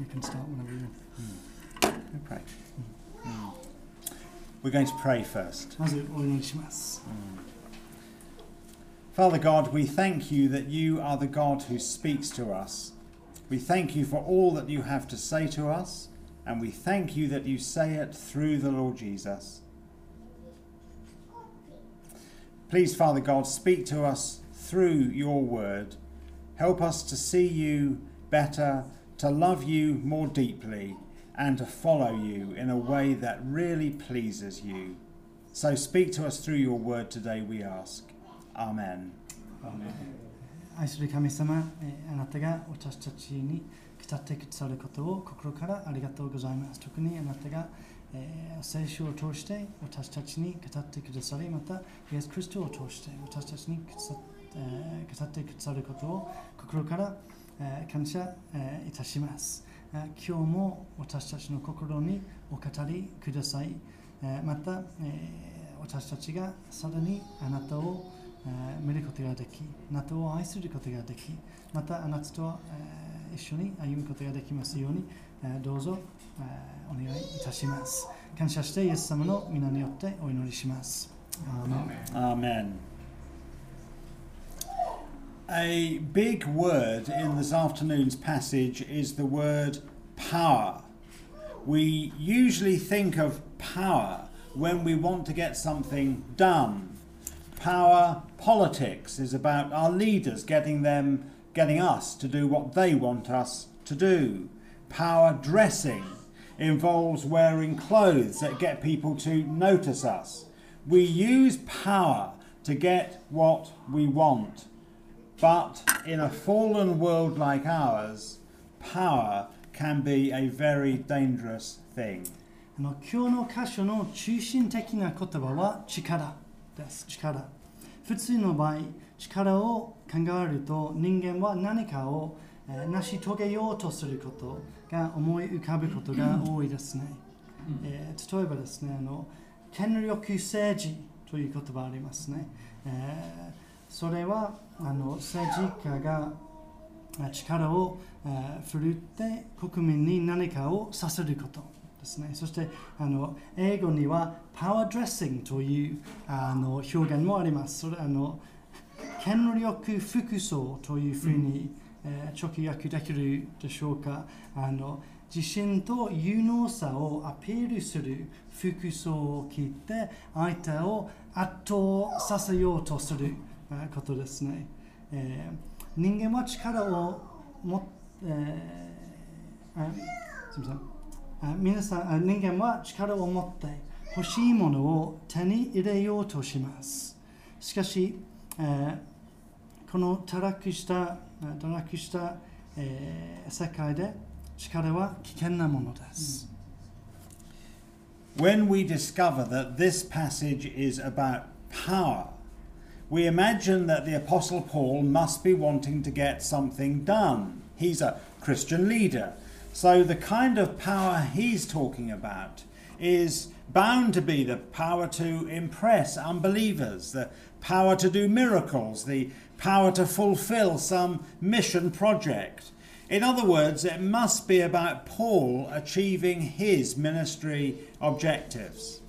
You can start whenever you're pray. Hmm. Mm. We're going to pray first. Mm. Father God, we thank you that you are the God who speaks to us. We thank you for all that you have to say to us, and we thank you that you say it through the Lord Jesus. Please, Father God, speak to us through your word. Help us to see you better to love you more deeply and to follow you in a way that really pleases you. So speak to us through your word today, we ask. Amen. Amen. Amen. えー、聖書を通して私たちに語ってくださりまたイエス・クリストを通して私たちに語ってくださることを心から感謝いたします、今日も私たちの心にお語りください。えまた、え私たちがさらにあなたをえ見ることができ、あなたを愛することができ、またあなたと、え一緒に歩むことができますように、えどうぞ、えお願いいたします。感謝してイエス様の皆によってお祈りします。アーメン A big word in this afternoon's passage is the word power. We usually think of power when we want to get something done. Power politics is about our leaders getting them getting us to do what they want us to do. Power dressing involves wearing clothes that get people to notice us. We use power to get what we want. But in a fallen world like ours, power can be a very dangerous thing. あの今日の箇所の中心的な言葉は力です。力。普通の場合、力を考えると人間は何かを、えー成し遂げようとすることが思い浮かぶことが多いですね。えー例えばですねあの、権力政治という言葉ありますね。えーそれはあの政治家がえー力を、えー振るって国民に何かをさせることですね。そしてあの英語にはパワードレッシングというあの表現もあります。それあの権力服装というふうに、えー直訳できるでしょうか。あの自信と有能さをアピールする服装を着て相手を圧倒させようとするえーことですね。えー人間は力をも、えーあすみませんあ皆さんあ人間は力を持って欲しいものを手に入れようとします。しかし、えーこの堕落した堕落した、えー世界で力は危険なものです。When we discover that this passage is about power, we imagine that the Apostle Paul must be wanting to get something done. He's a Christian leader. So the kind of power he's talking about is bound to be the power to impress unbelievers, the power to do miracles, the power to fulfill some mission project. In other words, it must be about Paul achieving his ministry objectives.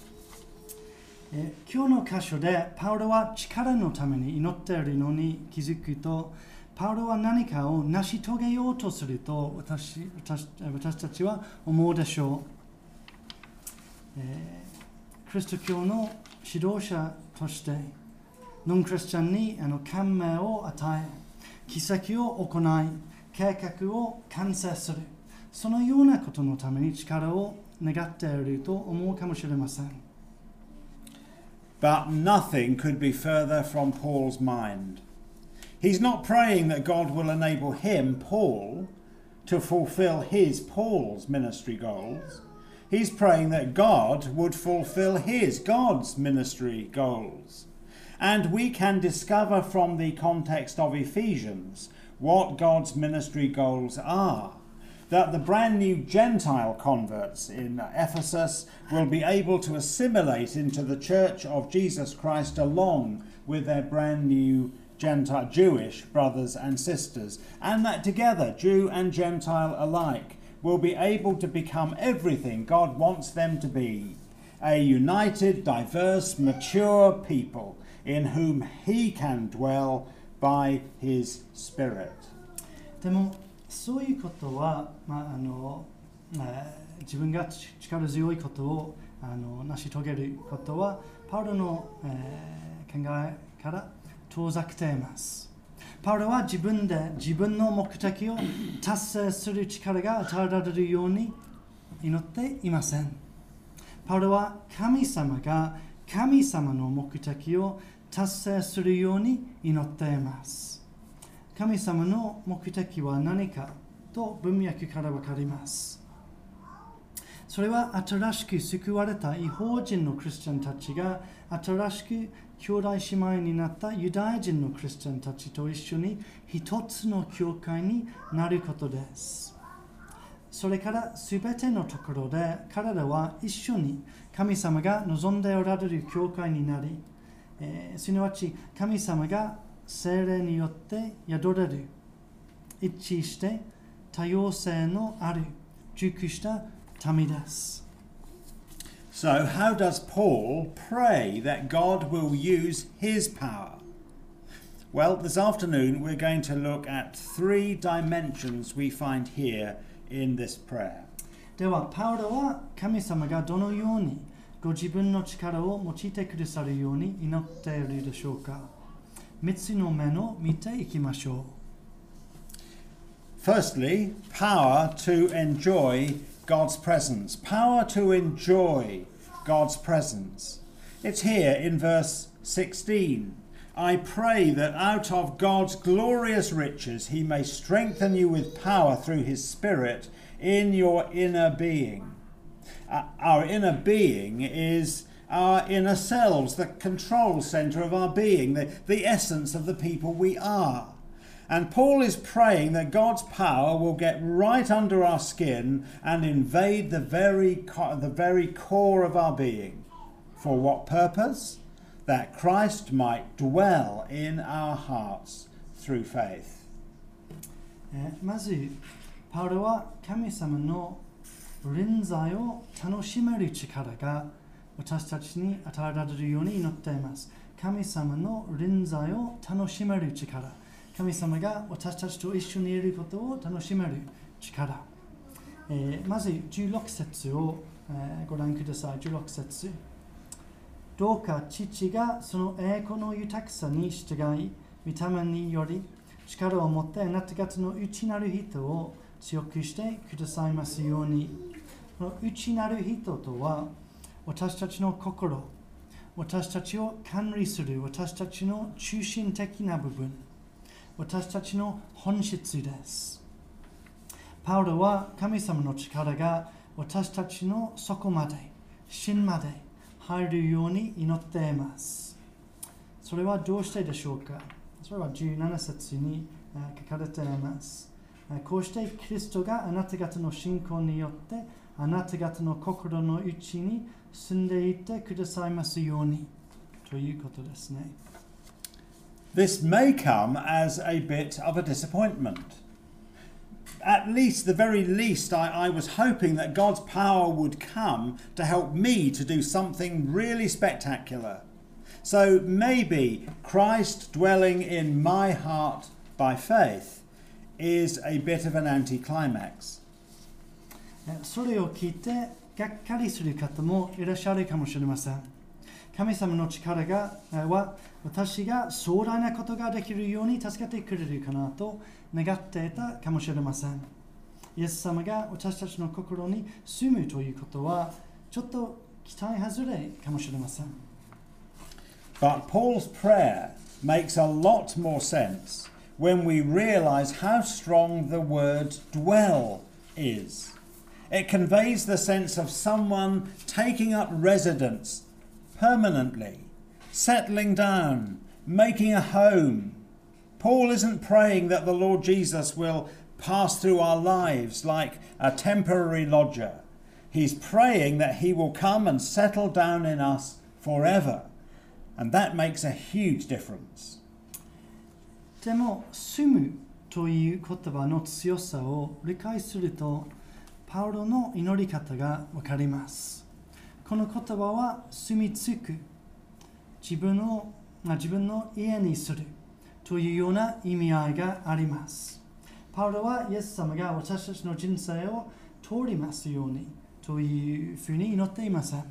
今日の箇所でパウロは力のために祈っているのに気づくとパウロは何かを成し遂げようとすると私私私たちは思うでしょう、えークリスト教の指導者としてノンクリスチャンにあの感銘を与え奇跡を行い計画を完成する。そのようなことのために力を願っていると思うかもしれません。But nothing could be further from Paul's mind. He's not praying that God will enable him, Paul, to fulfill his, Paul's ministry goals. He's praying that God would fulfill his, God's ministry goals. And we can discover from the context of Ephesians what God's ministry goals are. That the brand new Gentile converts in Ephesus will be able to assimilate into the church of Jesus Christ along with their brand new Gentile Jewish brothers and sisters, and that together, Jew and Gentile alike, will be able to become everything God wants them to be a united, diverse, mature people in whom He can dwell by His Spirit. そういうことは、まああのえ自分が力強いことをあの成し遂げることはパウロの、えー考えから遠ざけています。パウロは自分で自分の目的を達成する力が与えられるように祈っていません。パウロは神様が神様の目的を達成するように祈っています。神様の目的は何かと文脈からわかりますそれは新しく救われた違法人のクリスチャンたちが新しく兄弟姉妹になったユダヤ人のクリスチャンたちと一緒に一つの教会になることです。それからすべてのところで彼らは一緒に神様が望んでおられる教会になり、えーすなわち神様が精霊によって宿れる一致して多様性のある熟した民です。So, how does Paul pray that God will use his power? Well, this afternoon we're going to look at three dimensions we find here in this prayer. では、パウロは神様がどのようにご自分の力を用いてくださるように祈っているでしょうか 三つの面を見ていきましょ Firstly, power to enjoy God's presence. Power to enjoy God's presence. It's here in verse 16. I pray that out of God's glorious riches he may strengthen you with power through his Spirit in your inner being. Uh, Our inner being is our inner selves, the control center of our being, the, the essence of the people we are. And Paul is praying that God's power will get right under our skin and invade the very, co- the very core of our being. For what purpose? That Christ might dwell in our hearts through faith. う。えーまず、パウロは神様の臨在を楽しめる力が 私たちに与えられるように祈っています。神様の臨在を楽しめる力。神様が私たちと一緒にいることを楽しめる力。えーまず16節を、えーご覧ください。16節どうか父がその栄光の豊かさに従い、見た目により力を持ってあなた方の内なる人を強くしてくださいますように。この内なる人とは私たちの心、私たちを管理する私たちの中心的な部分、私たちの本質です。パウロは神様の力が私たちの底まで、芯まで入るように祈っています。それはどうしてでしょうか？それは17節に書かれています。こうしてキリストがあなた方の信仰によってあなた方の心の内に住んでいてくださいますようにということですね。 This may come as a bit of a disappointment. At least, the very least, I, I was hoping that God's power would come to help me to do something really spectacular. So maybe Christ dwelling in my heart by faith is a bit of an anticlimax. えーそれを聞いて がっかりする方もいらっしゃるかもしれません。神様の力がは私が壮大なことができるように助けてくれるかなと願っていたかもしれません。イエス様が私たちの心に住むということはちょっと期待外れかもしれません。But Paul's prayer makes a lot more sense when we realize how strong the word dwell is. It conveys the sense of someone taking up residence permanently, settling down, making a home. Paul isn't praying that the Lord Jesus will pass through our lives like a temporary lodger. He's praying that he will come and settle down in us forever. And that makes a huge difference. でも、住むという言葉の強さを理解すると、 パウロの祈り方がわかります。この言葉は住み着く自分のまあ自分の家にするというような意味合いがあります。パウロはイエス様が私たちの人生を通りますようにというふうに祈っていません。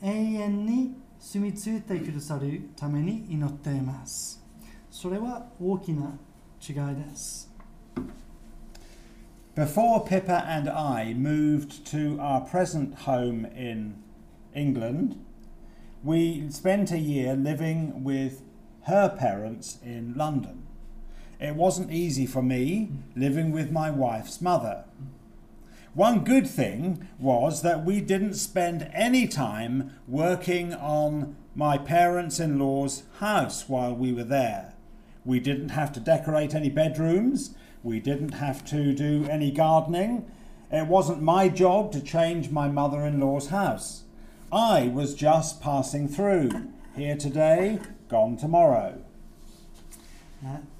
永遠に住み着いてくださるために祈っています。それは大きな違いです。Before Pippa and I moved to our present home in England, we spent a year living with her parents in London. It wasn't easy for me living with my wife's mother. One good thing was that we didn't spend any time working on my parents in law's house while we were there. We didn't have to decorate any bedrooms, we didn't have to do any gardening. It wasn't my job to change my mother in law's house. I was just passing through, here today, gone tomorrow.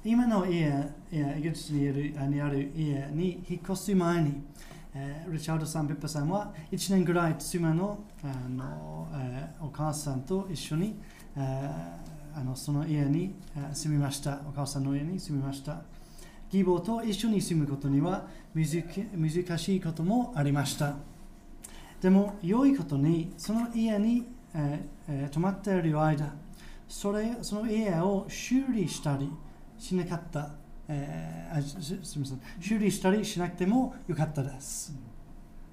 今の家、エギプトにある家に引っ越す前に、リチャードさん、ペッパさんは1年ぐらい妻のあのお母さんと一緒にあのその家に住みました。お母さんの家に住みました。義母と一緒に住むことには難しいこともありました。でも良いことにその家に、えーえ泊まっている間それその家を修理したりしなかった、えーあすすみません。修理したりしなくてもよかったです、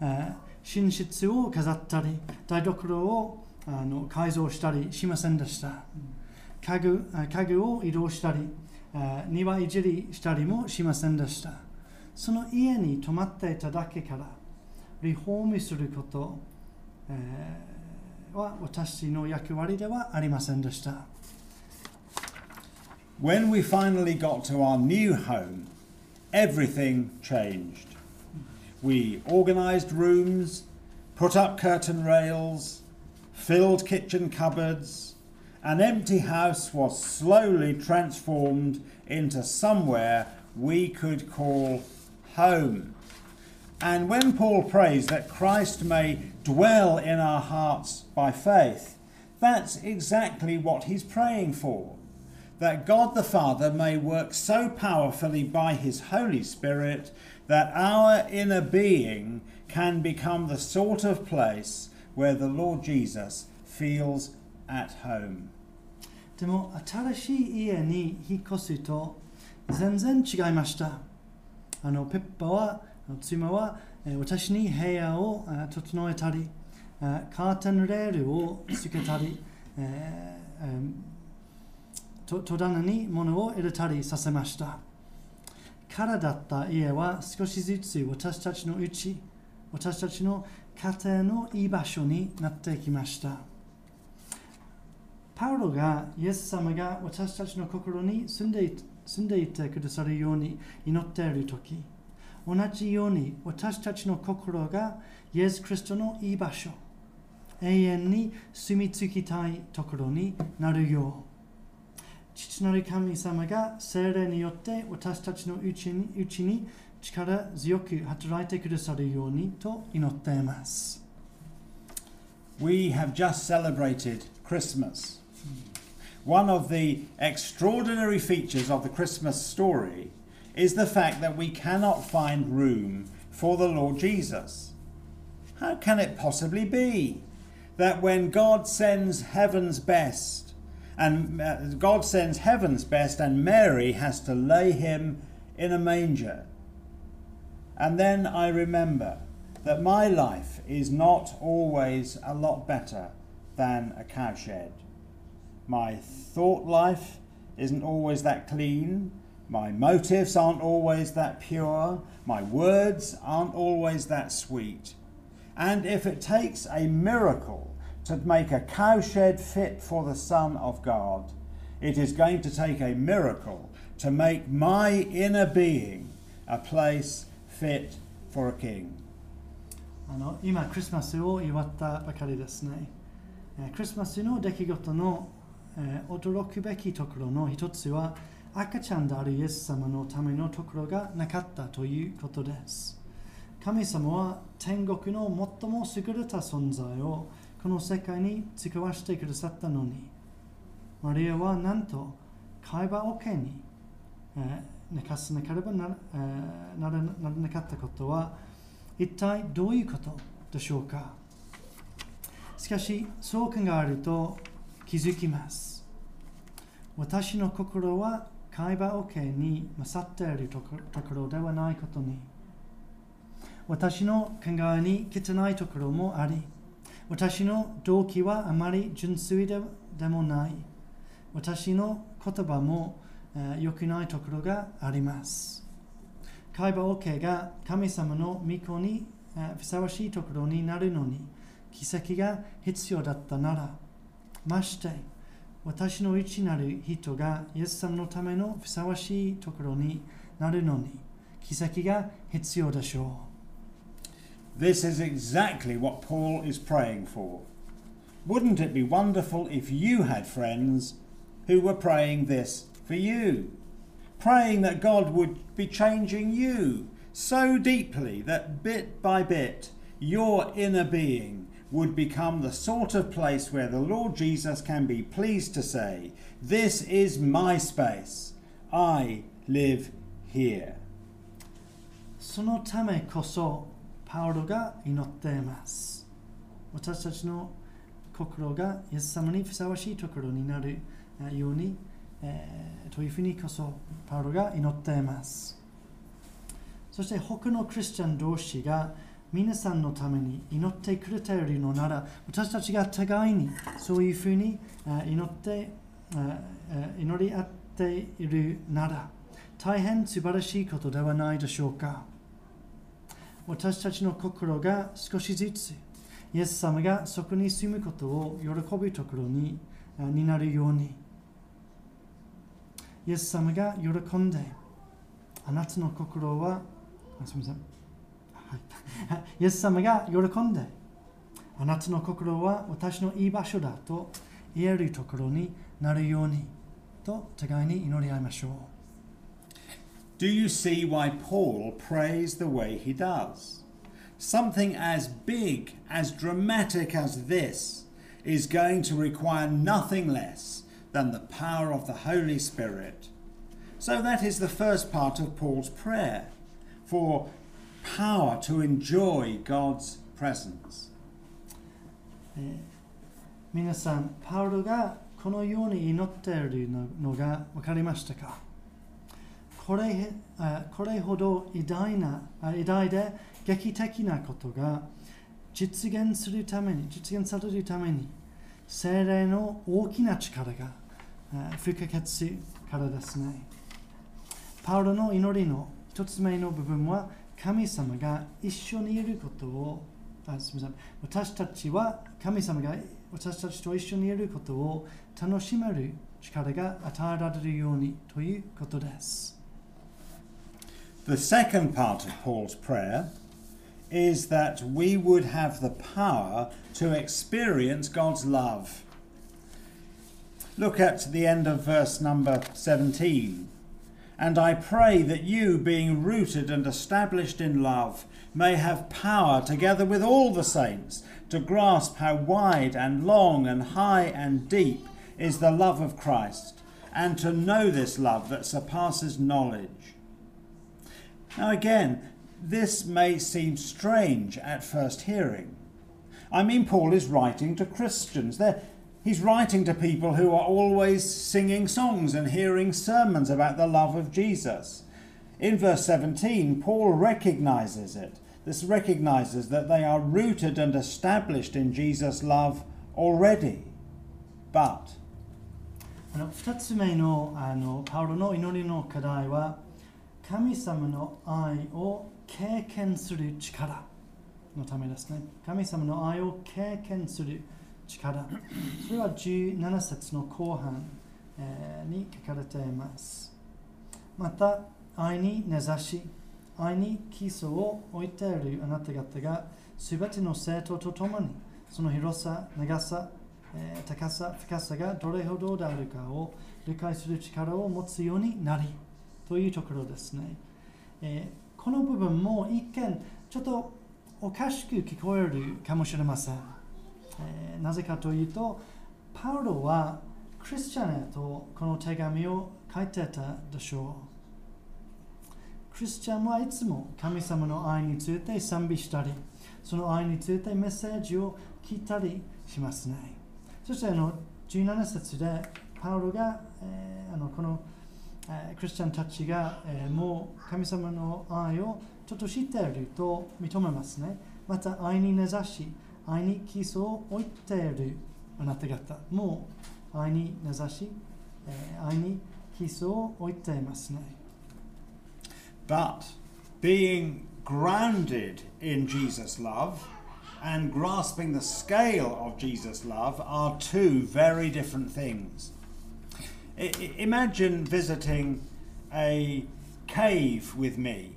えー寝室を飾ったり台所をあの改造したりしませんでした。家具家具を移動したり庭いじりしたりもしませんでしたその家に泊まっていただけからリフォームすること、えーは私の役割ではありませんでした。When we finally got to our new home, everything changed. We organised rooms, put up curtain rails, filled kitchen cupboards. An empty house was slowly transformed into somewhere we could call home. And when Paul prays that Christ may dwell in our hearts by faith, that's exactly what he's praying for. That God the Father may work so powerfully by his Holy Spirit that our inner being can become the sort of place where the Lord Jesus feels at home. でも新しい家に引っ越すと全然違いました。あのペッパは、妻は私に部屋を整えたり、カーテンレールをつけたり、えーえーと戸棚に物を入れたりさせました。からだった家は少しずつ私たちのうち、私たちの家庭のいい場所になってきました。ロがイエス様が私たちの心に住んでい住んでいてくださるように祈っているとき、同じように私たちの心がイエス・キリストのいい場所、永遠に住み着きたいところになるよう、父なる神様が聖霊によって私たちのうちにうちに力強く働いてくださるようにと祈っています。We have just celebrated Christmas. One of the extraordinary features of the Christmas story is the fact that we cannot find room for the Lord Jesus. How can it possibly be that when God sends heaven's best, and uh, God sends heaven's best, and Mary has to lay him in a manger? And then I remember that my life is not always a lot better than a cowshed. My thought life isn't always that clean. My motives aren't always that pure. My words aren't always that sweet. And if it takes a miracle to make a cowshed fit for the Son of God, it is going to take a miracle to make my inner being a place fit for a king. あの今クリスマスを祝ったばかりですね。えークリスマスの出来事の、 えー驚くべきところの一つは赤ちゃんであるイエス様のためのところがなかったということです。神様は天国の最も優れた存在をこの世界に使わせてくださったのにマリアはなんと会話をけに、えー、寝かせなければな,、えー、ならなかったことは一体どういうことでしょうかしかしそう考えると気づきます。私の心は会話 OK に勝っているところではないことに。私の考えに汚いところもあり私の動機はあまり純粋でもない。私の言葉も良くないところがあります。会話 OK が神様の御子にふさわしいところになるのに奇跡が必要だったならまして私の内なる人がイエス様のためのふさわしいところになるのに奇跡が必要でしょう。This is exactly what Paul is praying for. Wouldn't it be wonderful if you had friends who were praying this for you? Praying that God would be changing you so deeply that bit by bit your inner being would become the sort of place where the Lord Jesus can be pleased to say, This is my space. I live here. そのためこそパウロが祈っています。私たちの心がイエス様にふさわしいところになるように、えー、というふうにこそパウロが祈っています。そして他のクリスチャン同士が 皆さんのために祈ってくれているのなら私たちが互いにそういうふうに祈って祈り合っているなら大変素晴らしいことではないでしょうか。私たちの心が少しずつイエス様がそこに住むことを喜ぶところにになるようにイエス様が喜んであなたの心はすみません。イエス様が喜んで、あなたの心は私のいい場所だと言えるところになるようにと互いに祈り合いましょう。Do you see why Paul prays the way he does? Something as big, as dramatic as this is going to require nothing less than the power of the Holy Spirit. So that is the first part of Paul's prayer for power to enjoy God's presence. 皆さん、パウロがこのように祈っているのが分かりましたか？これこれほど偉大な偉大で劇的なことが実現するために、実現されるために、精霊の大きな力が不可欠からですね。パウロの祈りの一つ目の部分は神様が一緒にいることをあすみません私たちは神様が私たちと一緒にいることを楽しめる力が与えられるようにということです。The second part of Paul's prayer is that we would have the power to experience God's love. Look at the end of verse number 17. And I pray that you, being rooted and established in love, may have power, together with all the saints, to grasp how wide and long and high and deep is the love of Christ, and to know this love that surpasses knowledge. Now, again, this may seem strange at first hearing. I mean, Paul is writing to Christians. They're, He's writing to people who are always singing songs and hearing sermons about the love of Jesus. In verse 17, Paul recognizes it. This recognizes that they are rooted and established in Jesus' love already. But あの2つ目のあのパウロの祈りの課題は神様の愛を経験する力のためですね。神様の愛を経験する力。 力。それは17節の後半、に書かれています。また愛に根ざし愛に基礎を置いているあなた方がすべての生徒とともにその広さ、長さ、高さ、深さがどれほどであるかを理解する力を持つようになりというところですね、え、この部分も一見ちょっとおかしく聞こえるかもしれません、えーなぜかというとパウロはクリスチャンへとこの手紙を書いてたでしょう。クリスチャンはいつも神様の愛について賛美したりその愛についてメッセージを聞いたりしますね。そしてあの17節でパウロが、えーあのこの、えクリスチャンたちが、えーもう神様の愛をちょっと知っていると認めますね。また愛に根ざし愛に基礎を置いているあなた方もう愛に根ざし、えー愛に基礎を置いていますね But being grounded in Jesus' love and grasping the scale of Jesus' love are two very different things. I- I- imagine visiting a cave with me.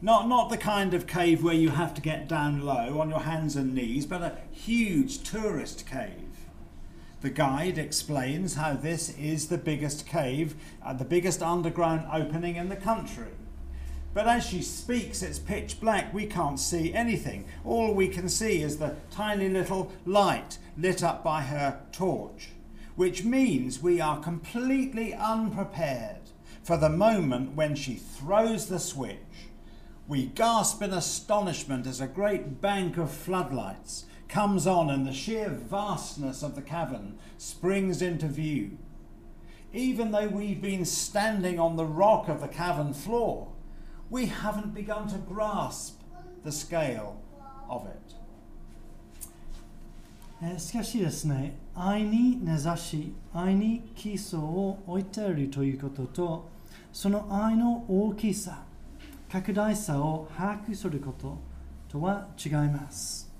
not, not the kind of cave where you have to get down low on your hands and knees, but a huge tourist cave. The guide explains how this is the biggest cave, uh, the biggest underground opening in the country. But as she speaks, it's pitch black. We can't see anything. All we can see is the tiny little light lit up by her torch, which means we are completely unprepared for the moment when she throws the switch. We gasp in astonishment as a great bank of floodlights comes on and the sheer vastness of the cavern springs into view. Even though we've been standing on the rock of the cavern floor, we haven't begun to grasp the scale of it. えーしかしですね愛に根ざし愛に基礎を置いているということとその愛の大きさ 拡大さを把握することとは違います。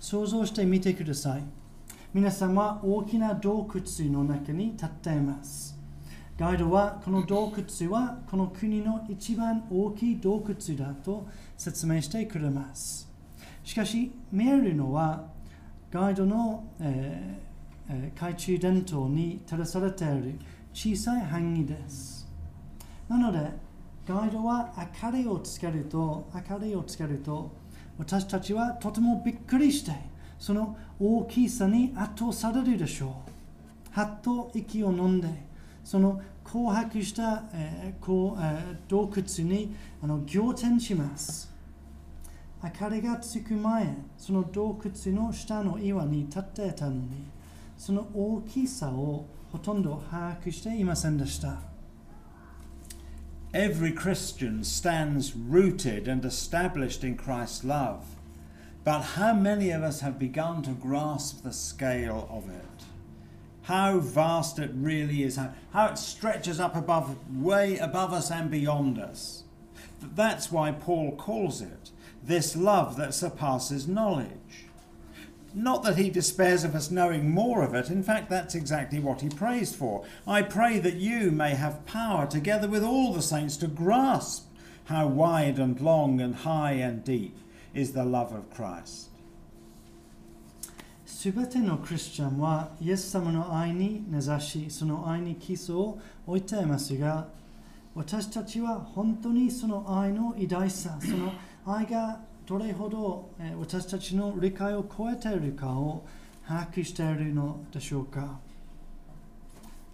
想像してみてください。皆さんは大きな洞窟の中に立っています。ガイドはこの洞窟はこの国の一番大きい洞窟だと説明してくれます。しかし見えるのはガイドの、えー懐中電灯に照らされている小さい範囲です。なのでガイドは明かりをつけると明かりをつけると私たちはとてもびっくりしてその大きさに圧倒されるでしょう。はっと息を飲んでその紅白した、えーこうえー洞窟にあの仰天します。明かりがつく前その洞窟の下の岩に立っていたのにその大きさをほとんど把握していませんでした。Every Christian stands rooted and established in Christ's love. But how many of us have begun to grasp the scale of it? How vast it really is, how, it stretches up above, way above us and beyond us. That's why Paul calls it this love that surpasses knowledge. Not that he despairs of us knowing more of it, in fact, that's exactly what he prays for. I pray that you may have power, together with all the saints, to grasp how wide and long and high and deep is the love of Christ. すべてのクリスチャンはイエス様の愛に根ざし、その愛に基礎を置いていますが、私たちは本当にその愛の偉大さ、その愛が どれほど私たちの理解を超えているかを把握しているのでしょうか。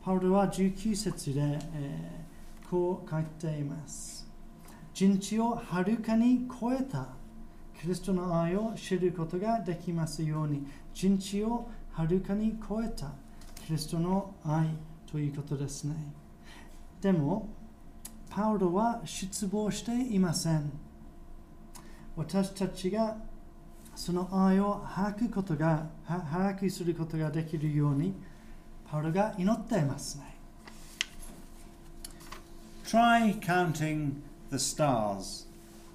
パウロは19節で、えこう書いています。人知をはるかに超えたキリストの愛を知ることができますように人知をはるかに超えたキリストの愛ということですねでもパウロは失望していません私たちがその愛を把握ことがは把握することができるようにパウロが祈っていますね Try counting the stars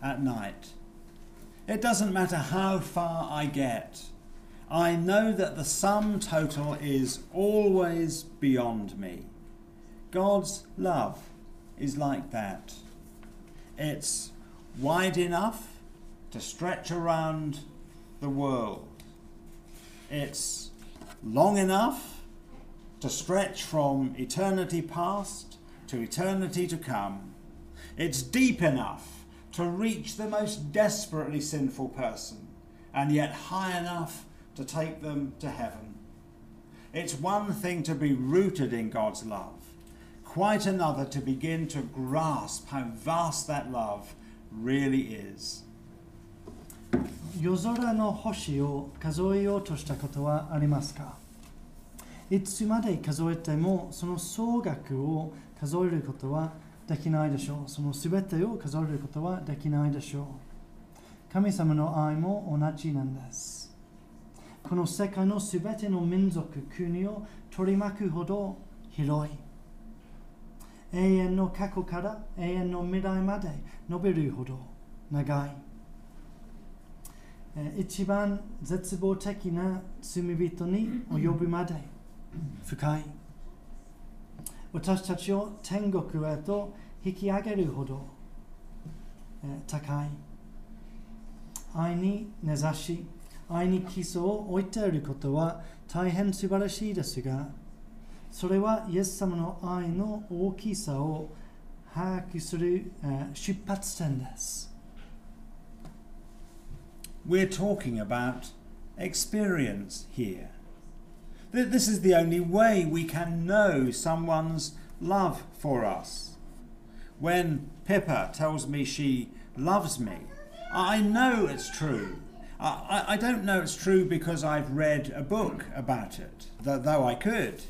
at night. It doesn't matter how far I get. I know that the sum total is always beyond me. God's love is like that. It's wide enough to stretch around the world. It's long enough to stretch from eternity past to eternity to come. It's deep enough to reach the most desperately sinful person and yet high enough to take them to heaven. It's one thing to be rooted in God's love, quite another to begin to grasp how vast that love really is. 夜空の星を数えようとしたことはありますか？いつまで数えてもその総額を数えることはできないでしょう。そのすべてを数えることはできないでしょう。神様の愛も同じなんです。この世界のすべての民族、国を取り巻くほど広い。永遠の過去から永遠の未来まで伸びるほど長い。えー一番絶望的な罪人に及ぶまで。深い。私たちを天国へと引き上げるほど、えー高い。愛に根ざし愛に基礎を置いていることは大変素晴らしいですがそれはイエス様の愛の大きさを把握する、えー出発点です。We're talking about experience here. Th- This is the only way we can know someone's love for us. When Pippa tells me she loves me, I know it's true. I, I- I don't know it's true because I've read a book about it, though I could.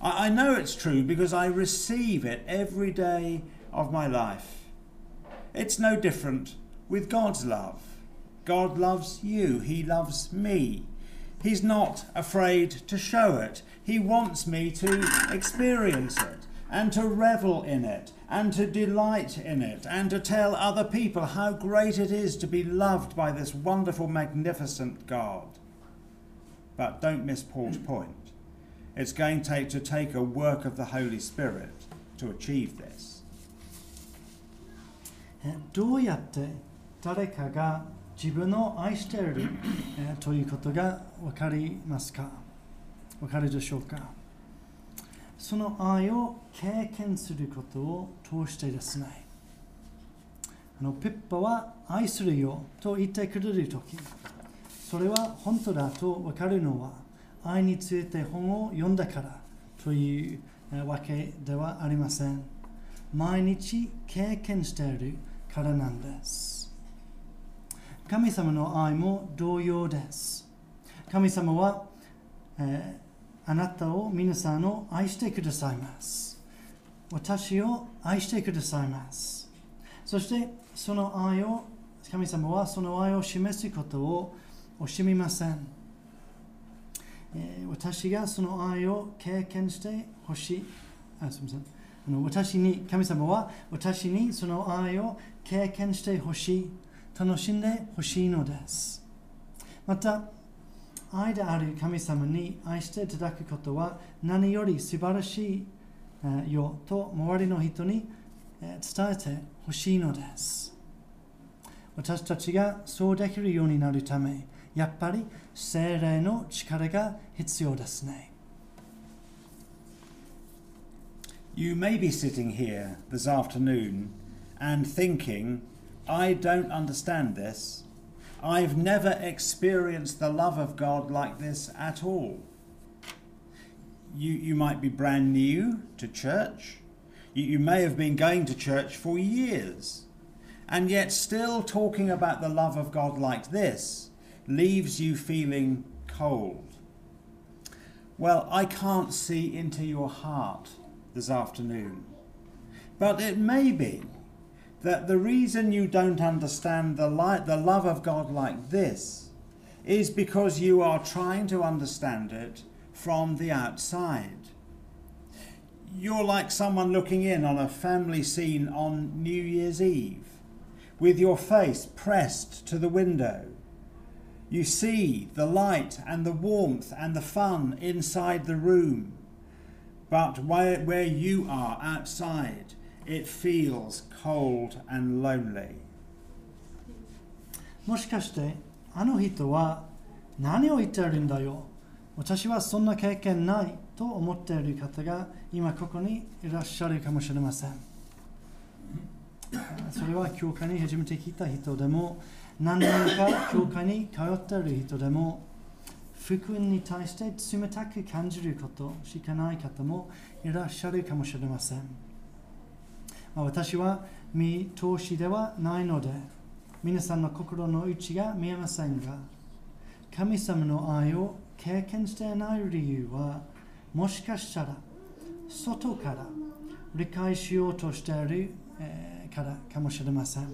I, I know it's true because I receive it every day of my life. It's no different with God's love. God loves you, He loves me. He's not afraid to show it. He wants me to experience it and to revel in it and to delight in it and to tell other people how great it is to be loved by this wonderful, magnificent God. But don't miss Paul's point. It's going to take, to take a work of the Holy Spirit to achieve this. えどうやって誰かが 自分を愛している、えということが分かりますか？分かるでしょうか？その愛を経験することを通してですね。あのピッパは愛するよと言ってくれるときそれは本当だと分かるのは愛について本を読んだからというわけではありません。毎日経験しているからなんです。神様の愛も同様です。神様は、えーあなたを皆さんを愛してくださいます。私を愛してくださいます。そしてその愛を神様はその愛を示すことを惜しみません、えー私がその愛を経験してほしい。あすみません。あの私に神様は私にその愛を経験してほしい。楽しんでほしいのです。また愛である神様に愛していただくことは何より素晴らしいよと周りの人にえー伝えてほしいのです。私たちがそうできるようになるためやっぱり精霊の力が必要ですね。You may be sitting here this afternoon and thinking, I don't understand this. I've never experienced the love of God like this at all. You, you might be brand new to church. You, you may have been going to church for years. And yet, still talking about the love of God like this leaves you feeling cold. Well, I can't see into your heart this afternoon. But it may be that the reason you don't understand the, li- the love of God like this is because you are trying to understand it from the outside. You're like someone looking in on a family scene on New Year's Eve, with your face pressed to the window. You see the light and the warmth and the fun inside the room. But where, where you are outside, it feels cold and lonely. もしかしてあの人は何を言っているんだよ。私はそんな経験ないと思っている方が今ここにいらっしゃるかもしれません。それは教会に初めて来た人でも何年か教会に通っている人でも福音に対して冷たく感じることしかない方もいらっしゃるかもしれません、まあ、私は見通しではないので皆さんの心の内が見えませんが神様の愛を経験していない理由はもしかしたら外から理解しようとしている、からかもしれません。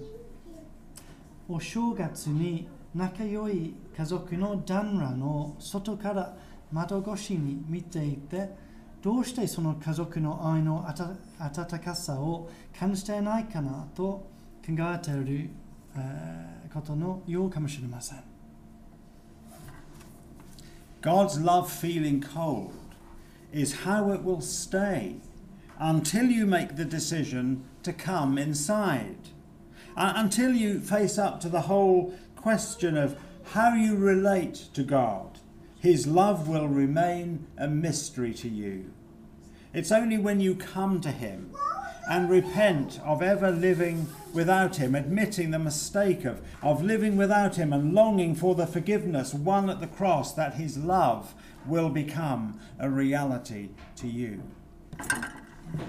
お正月に仲良い家族の旦那の外から窓越しに見ていてどうしてその家族の愛の温かさを 感じていないかなと考えている、えー、ことのようかもしれません。God's love feeling cold is how it will stay until you make the decision to come inside. Uh, until you face up to the whole question of how you relate to God, His love will remain a mystery to you. It's only when you come to Him and repent of ever living without Him, admitting the mistake of, of living without Him and longing for the forgiveness won at the cross, that His love will become a reality to you.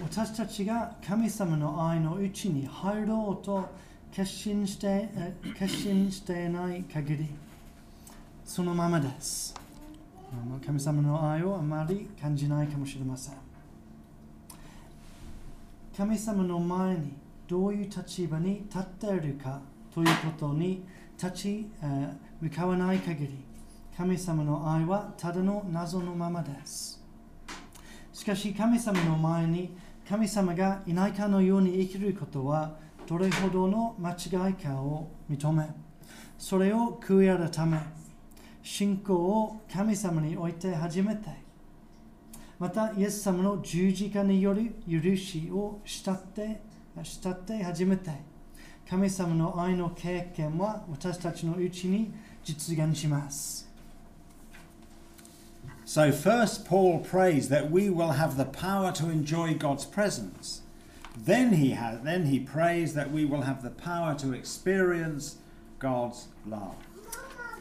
私たちが神様の愛のうちに入ろうと決心して決心していない限りそのままです神様の愛をあまり感じないかもしれません 神様の前にどういう立場に立っているかということに立ち、向かわない限り神様の愛はただの謎のままです。しかし神様の前に神様がいないかのように生きることはどれほどの間違いかを認めそれを悔い改め信仰を神様において初めてまたイエス様の十字架による許しを慕って慕って初めて神様の愛の経験は私たちのうちに実現します。So, first, Paul prays that we will have the power to enjoy God's presence. Then he, has, then he prays that we will have the power to experience God's love.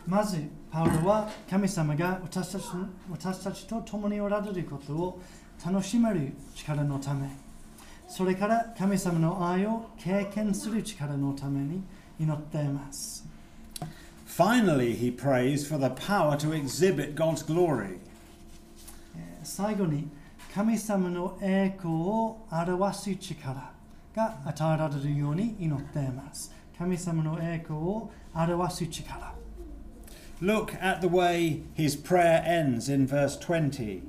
まず、 パウロは神様が私たち私たちと共におられることを楽しめる力のため、それから神様の愛を経験する力のために祈っています。Finally, he prays for the power to exhibit God's glory. 最後に神様の栄光を表す力が与えられるように祈っています。神様の栄光を表す力。Look at the way his prayer ends in verse 20.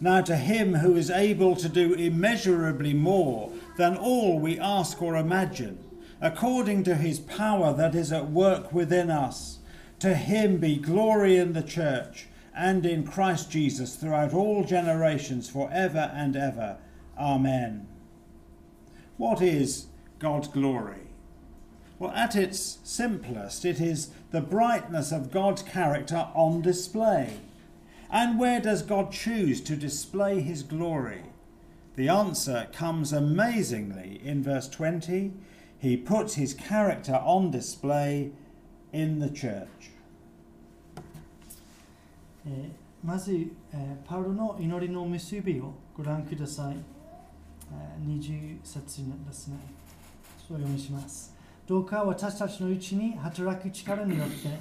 Now, to him who is able to do immeasurably more than all we ask or imagine, according to his power that is at work within us, to him be glory in the church and in Christ Jesus throughout all generations, forever and ever. Amen. What is God's glory? Well, at its simplest, it is the brightness of God's character on display. And where does God choose to display his glory? The answer comes amazingly in verse 20. He puts his character on display in the church. えー、まず、えー、パウロの祈りの結びをご覧ください。えー、20節ですね。そう読みします。 どうか私たちのうちに働く力によって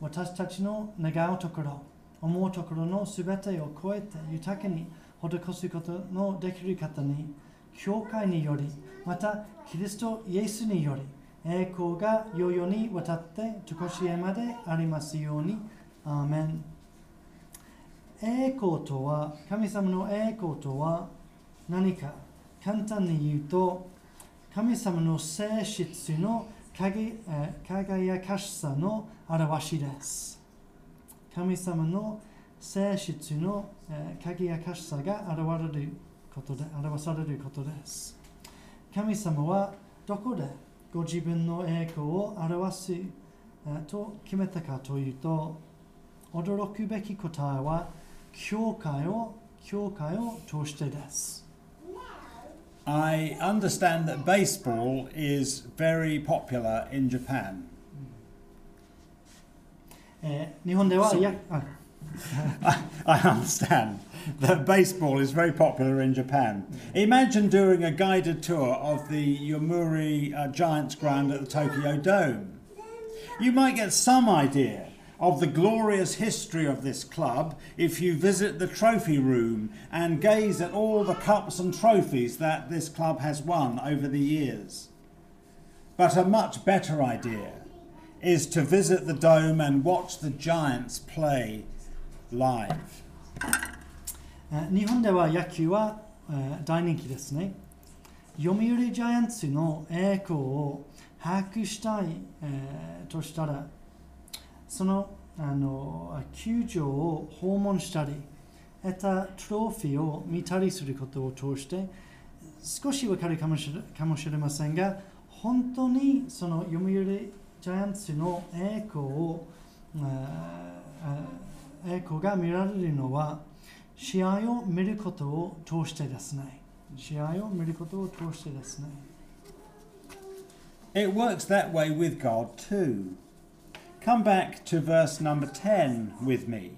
私たちの願うところ、思うところのすべてを超えて豊かに施すことのできる方に、教会により、またキリストイエスにより、栄光が世々にわたって常しえまでありますように。アーメン。栄光とは、神様の栄光とは何か簡単に言うと、神様の性質の輝かしさの表しです。神様の性質の輝かしさが現れることで表されることです。神様はどこでご自分の栄光を表すと決めたかというと、驚くべき答えは教会を教会を通してです。I understand that baseball is very popular in Japan. Eh, I, I understand that baseball is very popular in Japan. Imagine doing a guided tour of the Yomuri uh, Giants ground at the Tokyo Dome. You might get some idea of the glorious history of this club if you visit the trophy room and gaze at all the cups and trophies that this club has won over the years. But a much better idea is to visit the dome and watch the Giants play live. 日本では野球は大人気ですね。読売ジャイアンツの栄光を把握したいとしたらそのあの球場を訪問したり、得たトロフィーを見たりすることを通して、少しわかるかもしれかもしれませんが、本当にその読売ジャイアンツの栄光を、えーえー栄光が見られるのは、試合を見ることを通してですね。試合を見ることを通してですね。It works that way with God too. Come back to verse number 10 with me.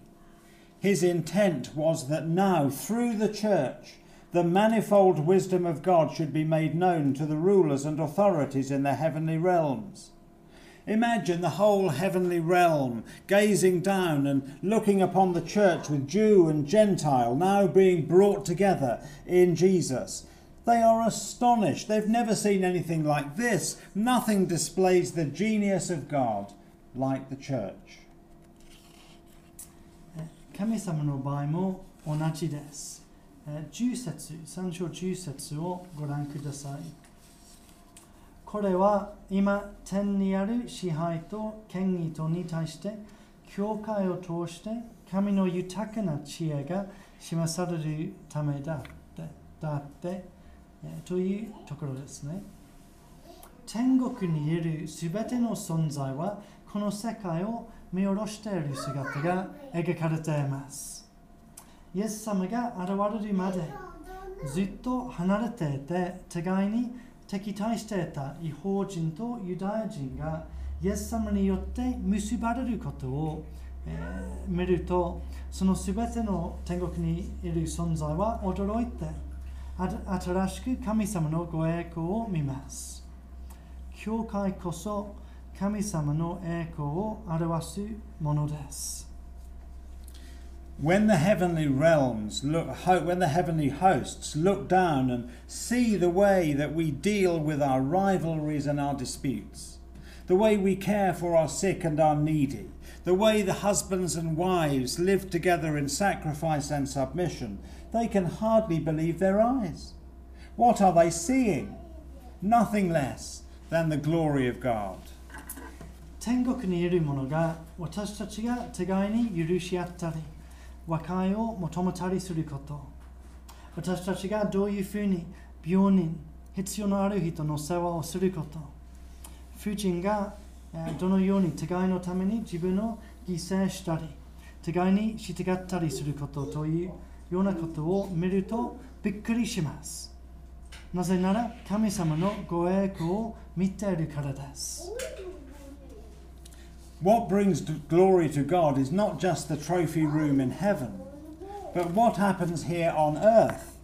His intent was that now, through the church, the manifold wisdom of God should be made known to the rulers and authorities in the heavenly realms. Imagine the whole heavenly realm gazing down and looking upon the church with Jew and Gentile now being brought together in Jesus. They are astonished. They've never seen anything like this. Nothing displays the genius of God like the church. 神様の場合も同じです。10節、3章10節をご覧ください。これは今、天にある支配と権威とに対して、教会を通して神の豊かな知恵が示されるためだってだって、というところですね。天国にいるすべての存在はこの世界を見下ろしている姿が描かれています。イエス様が現れるまでずっと離れていて互いに敵対していた違法人とユダヤ人がイエス様によって結ばれることを、えー見るとそのすべての天国にいる存在は驚いて新しく神様のご栄光を見ます。教会こそ神様の栄光を表すものです。 When the heavenly realms look, ho- when the heavenly hosts look down and see the way that we deal with our rivalries and our disputes, the way we care for our sick and our needy, the way the husbands and wives live together in sacrifice and submission, they can hardly believe their eyes. What are they seeing? Nothing less than the glory of God. 天国にいる者が私たちが互いに許し合ったり和解を求めたりすること。私たちがどういうふうに病人必要のある人の世話をすること。夫人がどのように互いのために自分を犠牲したり互いに従ったりすることというようなことを見るとびっくりします。なぜなら神様のご栄光を見ているからです。What brings glory to God is not just the trophy room in heaven, but what happens here on earth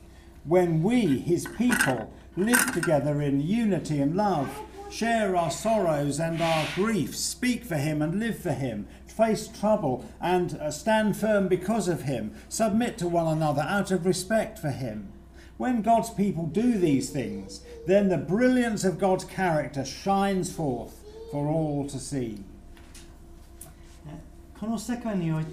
when we, His people, live together in unity and love, share our sorrows and our griefs, speak for Him and live for Him, face trouble and uh, stand firm because of Him, submit to one another out of respect for Him. When God's people do these things, then the brilliance of God's character shines forth for all to see. この世界において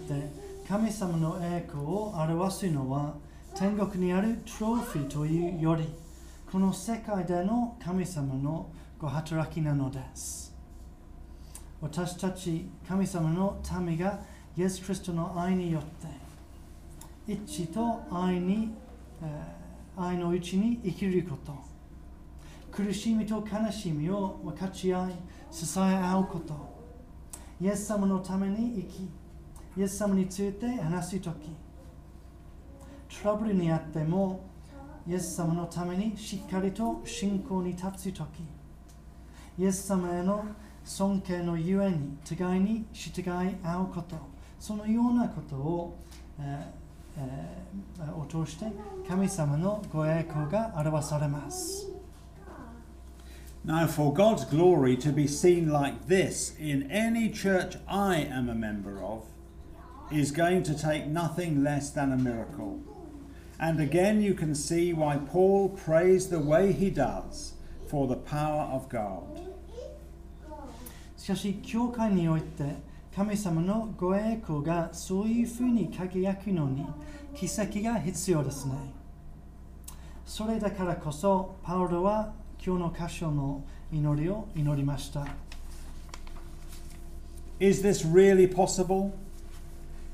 神様の栄光を表すのは天国にあるトロフィーというよりこの世界での神様のご働きなのです。私たち神様の民がイエス・キリストの愛によって一致と愛に、えー愛のうちに生きること苦しみと悲しみを分かち合い支え合うことイエス様のために生き、イエス様について話すとき、トラブルにあっても、イエス様のためにしっかりと信仰に立つときイエス様への尊敬のゆえに互いに従い合うことそのようなことを、えーえーを通して神様のご栄光が表されます。Now, for God's glory to be seen like this in any church I am a member of is going to take nothing less than a miracle. And again, you can see why Paul prays the way he does for the power of God. しかし、教会において神様のご栄光がそういうふうに輝くのに奇跡が必要ですね。それだからこそ、パウロは 今日の箇所の祈りを祈りました。 Is this really possible?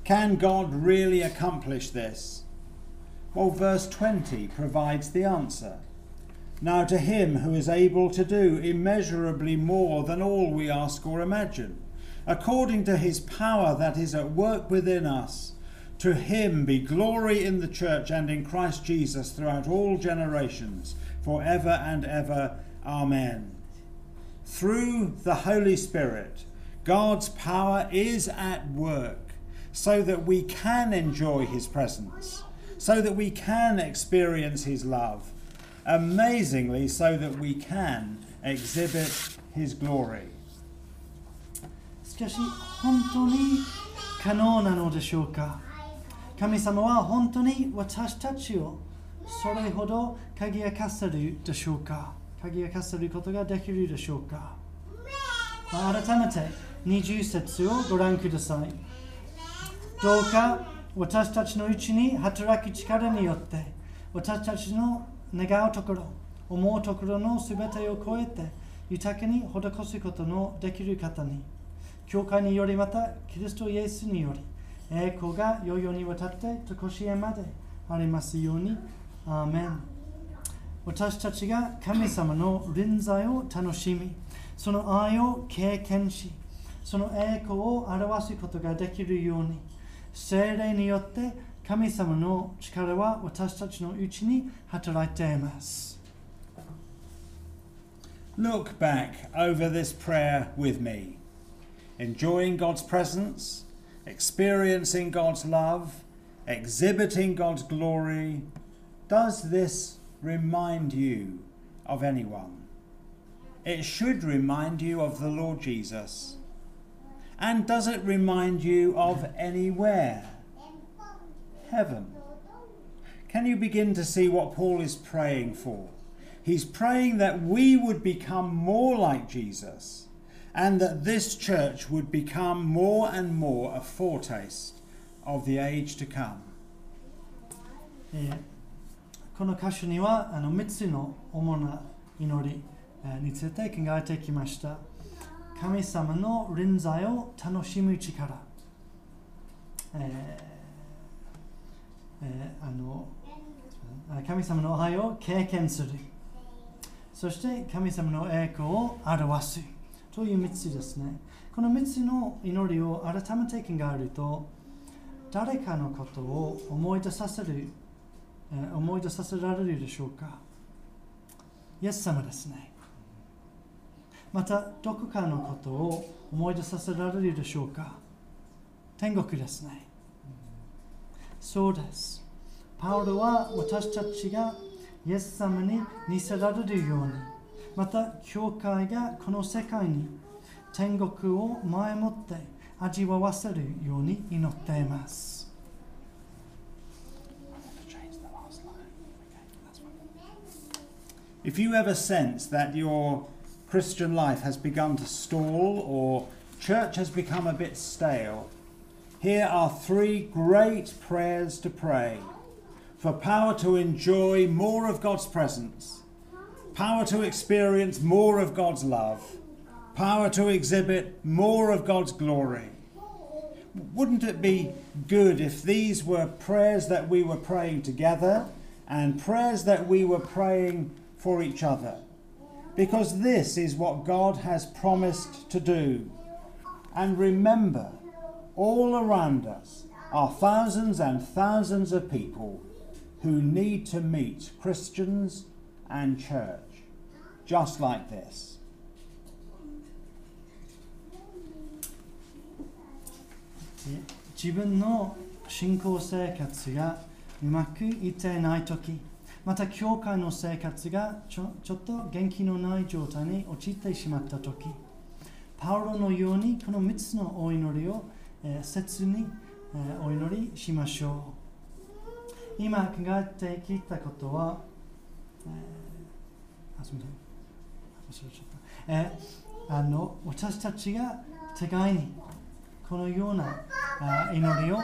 Can God really accomplish this? Well, verse 20 provides the answer. Now, to him who is able to do immeasurably more than all we ask or imagine, according to his power that is at work within us, to him be glory in the church and in Christ Jesus throughout all generations, forever and ever. Amen. Through the Holy Spirit, God's power is at work so that we can enjoy His presence, so that we can experience His love, amazingly, so that we can exhibit His glory. しかし、本当に可能なのでしょうか神様は本当に私たちを それほど輝かせるでしょうか？輝かせることができるでしょうか？まあ改めて20節をご覧ください。どうか私たちのうちに働く力によって私たちの願うところ思うところのすべてを超えて豊かに施すことのできる方に教会によりまたキリストイエスにより栄光が世々にわたってとこしえまでありますようにアーメン私たちが神様の臨在を楽しみその愛を経験しその栄光を表すことができるように精霊によって神様の力は私たちのうちに働いています。Look back over this prayer with me, enjoying God's presence, experiencing God's love, exhibiting God's glory. Does this remind you of anyone? It should remind you of the Lord Jesus. And does it remind you of anywhere? Heaven. Can you begin to see what Paul is praying for? He's praying that we would become more like Jesus and that this church would become more and more a foretaste of the age to come. えーこの箇所にはあの3つの主な祈りについて考えてきました。神様の臨在を楽しむ力、えーえーあの神様の愛を経験する、そして神様の栄光を表すという3つですね。この3つの祈りを改めて考えると、誰かのことを思い出させる、思い出させられるでしょうか？イエス様ですね。また、どこかのことを思い出させられるでしょうか？天国ですね。そうです。パウロは私たちがイエス様に似せられるように、また、教会がこの世界に天国を前もって味わわせるように祈っています。If you ever sense that your Christian life has begun to stall or church has become a bit stale, here are three great prayers to pray for power to enjoy more of God's presence, power to experience more of God's love, power to exhibit more of God's glory. Wouldn't it be good if these were prayers that we were praying together and prayers that we were praying for each other? Because this is what God has promised to do. And remember, all around us are thousands and thousands of people who need to meet Christians and church just like this. え自分の信仰生活がうまくいっていない時 また教会の生活がちょちょっと元気のない状態に陥ってしまった時パウロのようにこの3つのお祈りを、えー切に、えーお祈りしましょう。今考えてきたことは、えーあすみません。ちっ、えーあの私たちが互いにこのような祈りを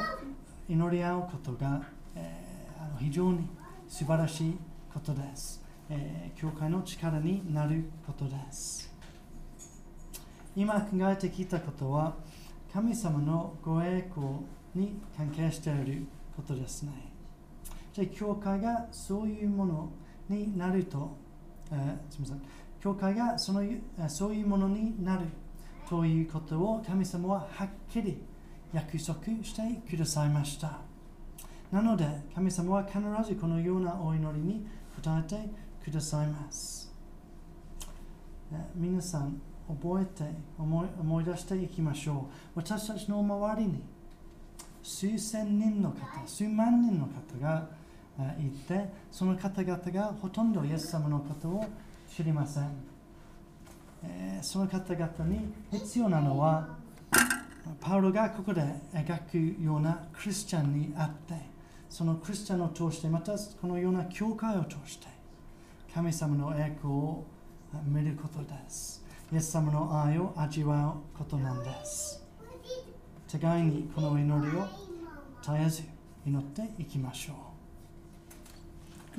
祈り合うことが、えーあの非常に素晴らしいことです、えー教会の力になることです。今考えてきたことは神様のご栄光に関係していることですね。じゃあ教会がそういうものになると、えーすみません。教会がそのそういうものになるということを神様ははっきり約束してくださいました。なので神様は必ずこのようなお祈りに答えてくださいます。え皆さん覚えて思い思い出していきましょう。私たちの周りに数千人の方、数万人の方がえいて、その方々がほとんどイエス様のことを知りません。えーその方々に必要なのはパウロがここで描くようなクリスチャンにあってそのクリスチャンを通してまたこのような教会を通して神様の栄光を見ることです。イエス様の愛を味わうことなんです。互いにこの祈りを絶えず祈っていきましょう。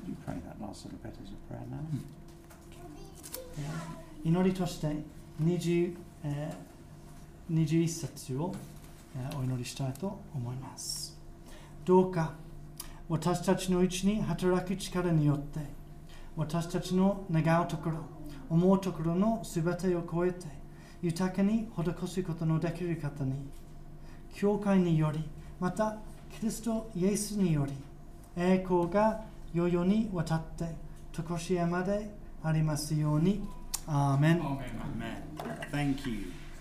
Could you pray that last little bit as a prayer now? 祈りとして20、えー21節を、えーお祈りしたいと思います。どうか私たちのうちに働く力によって私たちの願うところ、思うところのすべてを超えて豊かに施すことのできる方に教会によりまたキリストイエスにより栄光が世々にわたって常しえまでありますように。アーメン。Thank you.